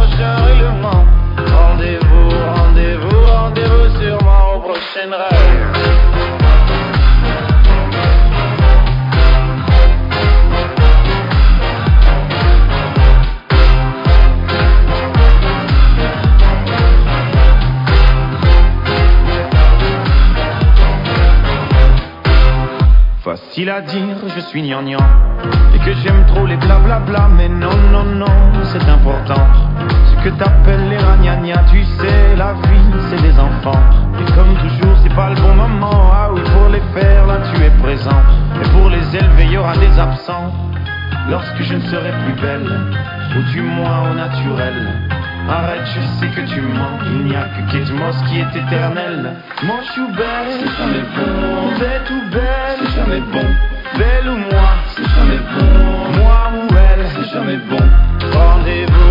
Rendez-vous, rendez-vous, rendez-vous sûrement au prochain rêve. Facile à dire, je suis gnangnan. Et que j'aime trop les blablabla Mais non, non, non, c'est important que t'appelles les ragnagnas Tu sais, la vie, c'est des enfants Et comme toujours, c'est pas le bon moment Ah oui, pour les faire, là tu es présent Et pour les élever, y aura des absents Lorsque je ne serai plus belle Ou du moins au naturel Arrête, je sais que tu mens. Il n'y a que Kate Moss qui est éternel. Moi, je suis belle, c'est jamais bon. Bête ou belle, c'est jamais bon. Belle ou moi, c'est jamais bon. Moi ou elle, c'est jamais bon. Rendez-vous,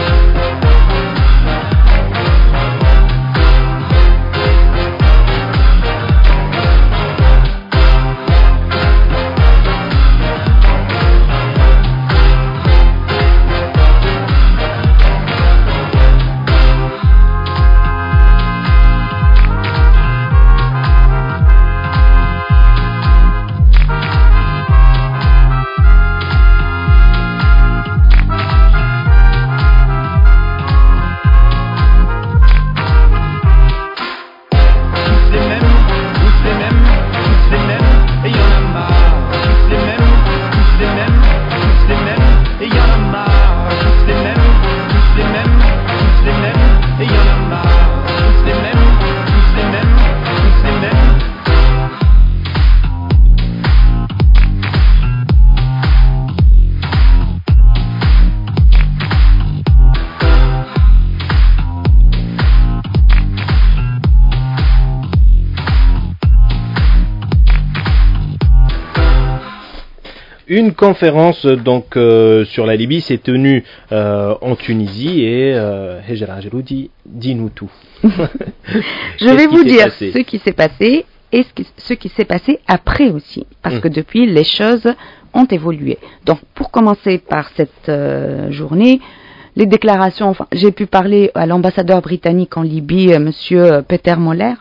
Une conférence donc euh, sur la Libye s'est tenue euh, en Tunisie et euh, Hejra Geroudi, dis-nous tout. (laughs) Je vais vous dire passé ce qui s'est passé et ce qui, s'est passé après aussi, parce Mm. que depuis, les choses ont évolué. Donc, pour commencer par cette journée, les déclarations, enfin, j'ai pu parler à l'ambassadeur britannique en Libye, Monsieur Peter Moller,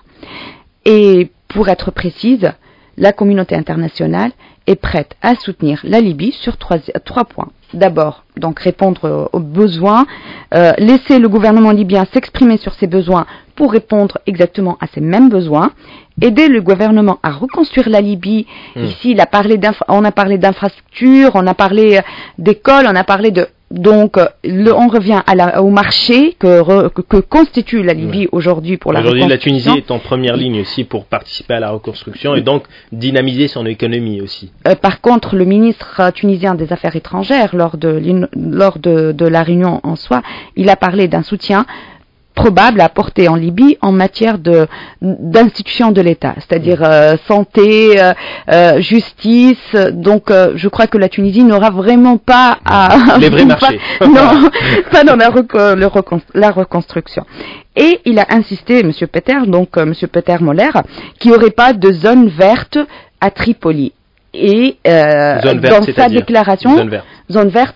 et pour être précise, la communauté internationale est prête à soutenir la Libye sur trois, trois points. D'abord, donc répondre aux besoins, euh, laisser le gouvernement libyen s'exprimer sur ses besoins pour répondre exactement à ces mêmes besoins, aider le gouvernement à reconstruire la Libye. Hmm. Ici, il a parlé on a parlé d'infrastructures, on a parlé euh, d'écoles, on a parlé de donc, le, on revient à la, au marché que, que, constitue la Libye aujourd'hui pour la Aujourd'hui, la Tunisie est en première ligne aussi pour participer à la reconstruction et donc dynamiser son économie aussi. Euh, par contre, le ministre tunisien des Affaires étrangères, lors de, lors de, de la réunion en soi, il a parlé d'un soutien probable à apporter en Libye en matière de d'institutions de l'État, c'est-à-dire euh, santé, euh, euh, justice. Donc, je crois que la Tunisie n'aura vraiment pas à (laughs) les vrais (laughs) marchés. non, (laughs) pas dans la, la, reconstruction. Et il a insisté, Monsieur Peter, donc Monsieur Peter Moller, qu'il n'y aurait pas de zone verte à Tripoli et euh, dans sa déclaration, zone verte,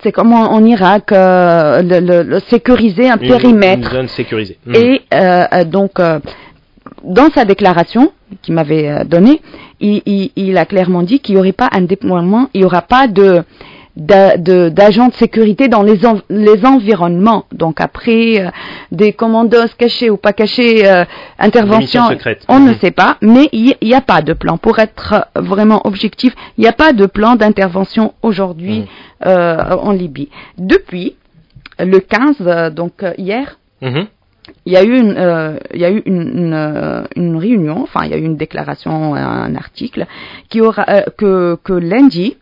c'est comme en, Irak, euh, le, sécuriser un périmètre. Une zone sécurisée. Hmm. Et euh, donc, dans sa déclaration qu'il m'avait donnée, il, il, il, a clairement dit qu'il n'y aurait pas un déploiement, il n'y aura pas de d'agents de, sécurité dans les, les environnements. Donc après euh, des commandos cachés ou pas cachés, euh, interventions, on ne mhm. sait pas, mais il n'y a pas de plan. Pour être vraiment objectif, il n'y a pas de plan d'intervention aujourd'hui mhm. euh, en Libye. Depuis le 15, donc hier, mhm. il y a eu une, il y a eu une, une, réunion, enfin il y a eu une déclaration, un article qui aura que, que lundi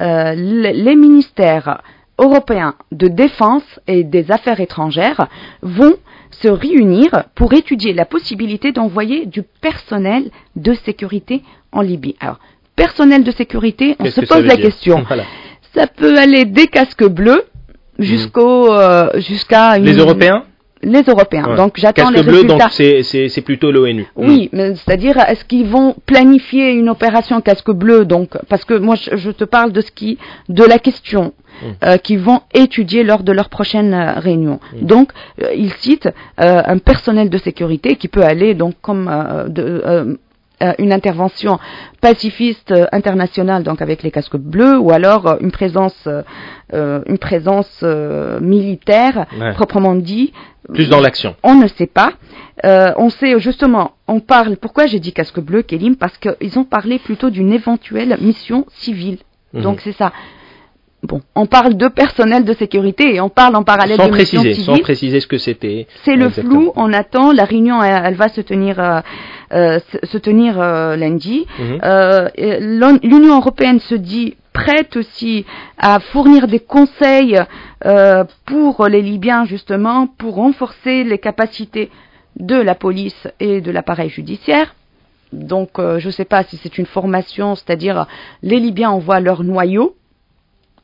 euh, les ministères européens de défense et des affaires étrangères vont se réunir pour étudier la possibilité d'envoyer du personnel de sécurité en Libye. Alors, personnel de sécurité, on se pose la question. Ça peut aller des casques bleus jusqu'au euh, jusqu'à les Européens les Européens. Donc j'attends les bleu, donc c'est plutôt l'ONU. Oui, hmm. c'est-à-dire est-ce qu'ils vont planifier une opération casque bleu donc? Parce que moi je, te parle de ce qui de la question hmm. euh, qu'ils vont étudier lors de leur prochaine euh, réunion. Hmm. Donc euh, ils citent un personnel de sécurité qui peut aller donc comme de euh, une intervention pacifiste euh, internationale, donc avec les casques bleus, ou alors euh, une présence, une présence militaire proprement dit. Plus dans l'action. On ne sait pas. on sait justement, on parle. Pourquoi j'ai dit casque bleu, Kélim? Parce qu'ils ont parlé plutôt d'une éventuelle mission civile. Mhm. Donc c'est ça. Bon, on parle de personnel de sécurité et on parle en parallèle sans de préciser, Sans préciser ce que c'était. C'est le flou, on attend. La réunion, elle, va se tenir, euh, euh se tenir euh, lundi. Mhm. Euh, L'Union européenne se dit prête aussi à fournir des conseils pour les Libyens justement pour renforcer les capacités de la police et de l'appareil judiciaire. Donc, je ne sais pas si c'est une formation, c'est-à-dire les Libyens envoient leur noyau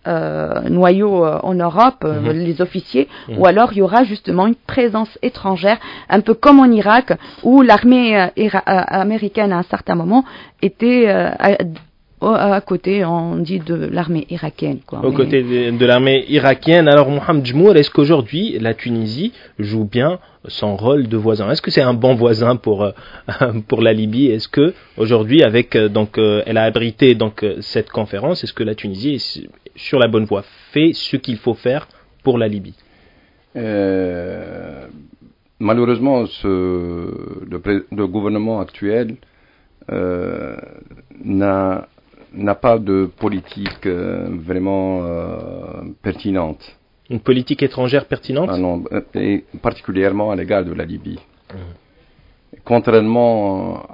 euh, noyau euh, en Europe, euh, mhm. les officiers, mhm. ou alors il y aura justement une présence étrangère, un peu comme en Irak, où l'armée américaine à un certain moment était à, côté, on dit de l'armée irakienne. Quoi, Au côté de, l'armée irakienne. Alors, Mohamed Jmour, est-ce qu'aujourd'hui la Tunisie joue bien son rôle de voisin? Est-ce que c'est un bon voisin pour (laughs) pour la Libye? Est-ce que aujourd'hui, avec donc, elle a abrité donc cette conférence, est-ce que la Tunisie sur la bonne voie, fait ce qu'il faut faire pour la Libye euh, Malheureusement, ce, le, gouvernement actuel euh, n'a pas de politique euh, vraiment pertinente. Une politique étrangère pertinente? Ah non, et particulièrement à l'égard de la Libye. Mmh contrairement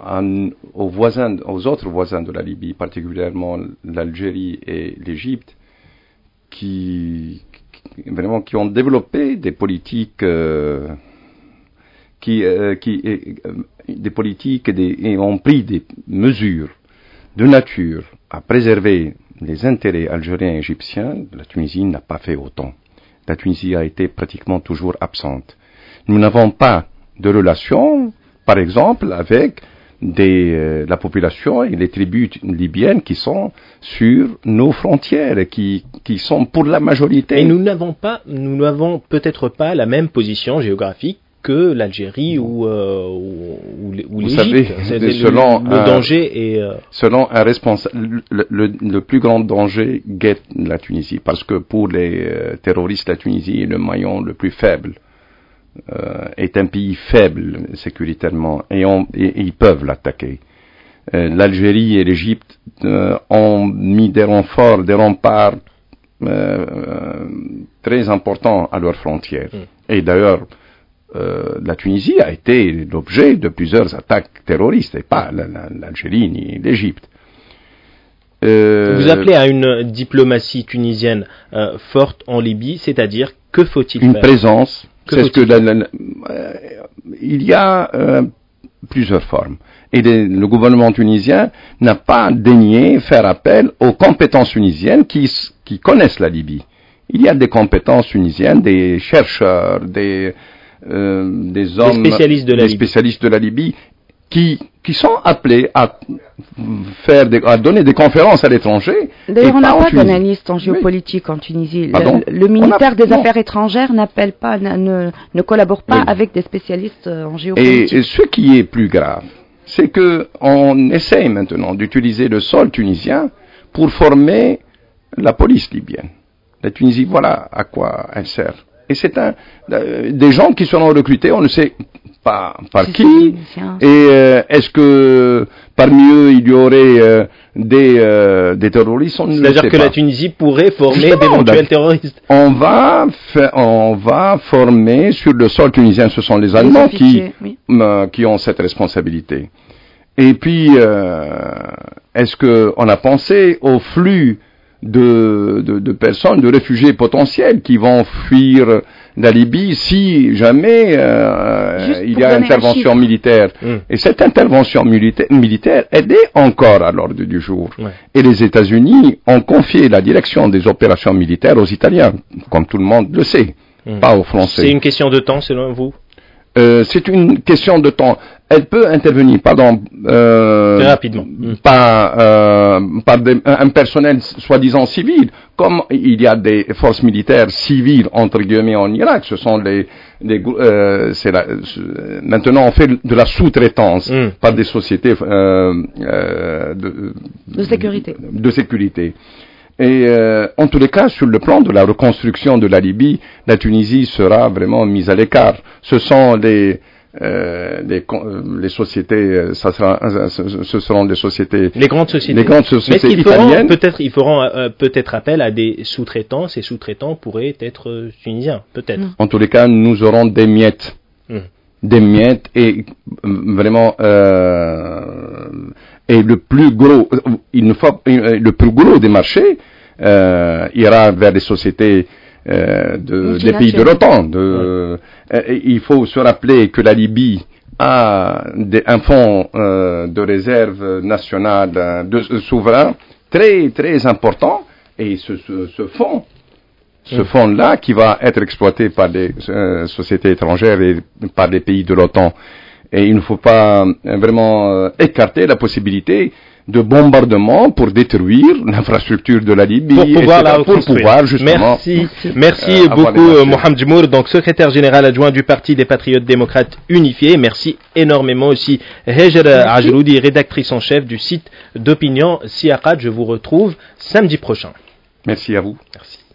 aux voisins, aux autres voisins de la Libye, particulièrement l'Algérie et l'Égypte, qui, vraiment qui ont développé des politiques euh, qui, euh, qui euh, des politiques et, ont pris des mesures de nature à préserver les intérêts algériens et égyptiens, la Tunisie n'a pas fait autant. La Tunisie a été pratiquement toujours absente. Nous n'avons pas de relations, par exemple, avec de euh, la population et les tribus libyennes qui sont sur nos frontières et qui, qui sont pour la majorité. Et nous n'avons pas, nous n'avons peut-être pas la même position géographique que l'Algérie ou, euh, ou, ou l'Égypte. Selon le, danger est. Selon un responsable, le, plus grand danger guette la Tunisie parce que pour les terroristes, la Tunisie est le maillon le plus faible. Est un pays faible sécuritairement et, et ils peuvent l'attaquer. L'Algérie et l'Égypte ont mis des renforts, des remparts euh, très important à leurs frontières. Mm. Et d'ailleurs, euh, la Tunisie a été l'objet de plusieurs attaques terroristes, et pas l'Algérie ni l'Égypte. Euh, Vous appelez à une diplomatie tunisienne forte en Libye, c'est-à-dire que faut-il faire? Une présence. C'est ce que il y a plusieurs formes. Et le gouvernement tunisien n'a pas daigné faire appel aux compétences tunisiennes qui, qui connaissent la Libye. Il y a des compétences tunisiennes, des chercheurs, des, euh, des hommes, des spécialistes de la des spécialistes de la Libye qui, qui sont appelés à faire des, à donner des conférences à l'étranger. D'ailleurs, on n'a pas d'analyste en géopolitique en Tunisie. Le, ministère des Affaires étrangères n'appelle pas, ne, ne collabore pas avec des spécialistes euh, en géopolitique. Et, ce qui est plus grave, c'est que on essaye maintenant d'utiliser le sol tunisien pour former la police libyenne. La Tunisie, voilà à quoi elle sert. Et c'est un, euh, des gens qui seront recrutés, on ne sait pas par qui. Et euh, est-ce que parmi eux il y aurait euh, des, des terroristes? C'est-à-dire que la Tunisie pourrait former d'éventuels terroristes. On va, on va former sur le sol tunisien, ce sont les Allemands qui, qui ont cette responsabilité. Et puis, est-ce qu'on a pensé au flux de, de, personnes, de réfugiés potentiels qui vont fuir la Libye si jamais euh, il y a intervention militaire. Hmm. Et cette intervention militaire, militaire est encore à l'ordre du jour. Et les États-Unis ont confié la direction des opérations militaires aux Italiens, comme tout le monde le sait, hmm. pas aux Français. C'est une question de temps selon vous? Euh, c'est une question de temps. Elle peut intervenir, pardon, euh, rapidement, hmm. par, euh, par un personnel soi-disant civil, comme il y a des forces militaires civiles entre guillemets en Irak. Ce sont les, les euh, la, maintenant on fait de la sous-traitance hmm. par des sociétés euh, euh, de, de sécurité. De sécurité. Et euh, en tous les cas, sur le plan de la reconstruction de la Libye, la Tunisie sera vraiment mise à l'écart. Ce sont les, euh, les, les, sociétés, euh, ça sera, ce seront des sociétés, les grandes sociétés, les grandes sociétés italiennes. Peut-être, ils feront peut-être appel à des sous-traitants. Ces sous-traitants pourraient être tunisiens, peut-être. En tous les cas, nous aurons des miettes, hmm. des miettes et vraiment et le plus gros, il ne faut, le plus gros des marchés euh, ira vers les sociétés euh, de, des pays de l'OTAN. De, euh, il faut se rappeler que la Libye a des, un fonds euh, de réserve nationale de, souverain très très important et ce, ce, ce fonds ce fonds-là qui va être exploité par des sociétés étrangères et par des pays de l'OTAN. Et il ne faut pas vraiment écarter la possibilité de bombardement pour détruire l'infrastructure de la Libye pour pouvoir, la pour pouvoir justement merci. merci, euh, beaucoup euh, Mohamed Jmour donc secrétaire général adjoint du parti des patriotes démocrates unifiés. Merci énormément aussi Hejer Ajroudi rédactrice en chef du site d'opinion Siaqat je vous retrouve samedi prochain. Merci à vous. Merci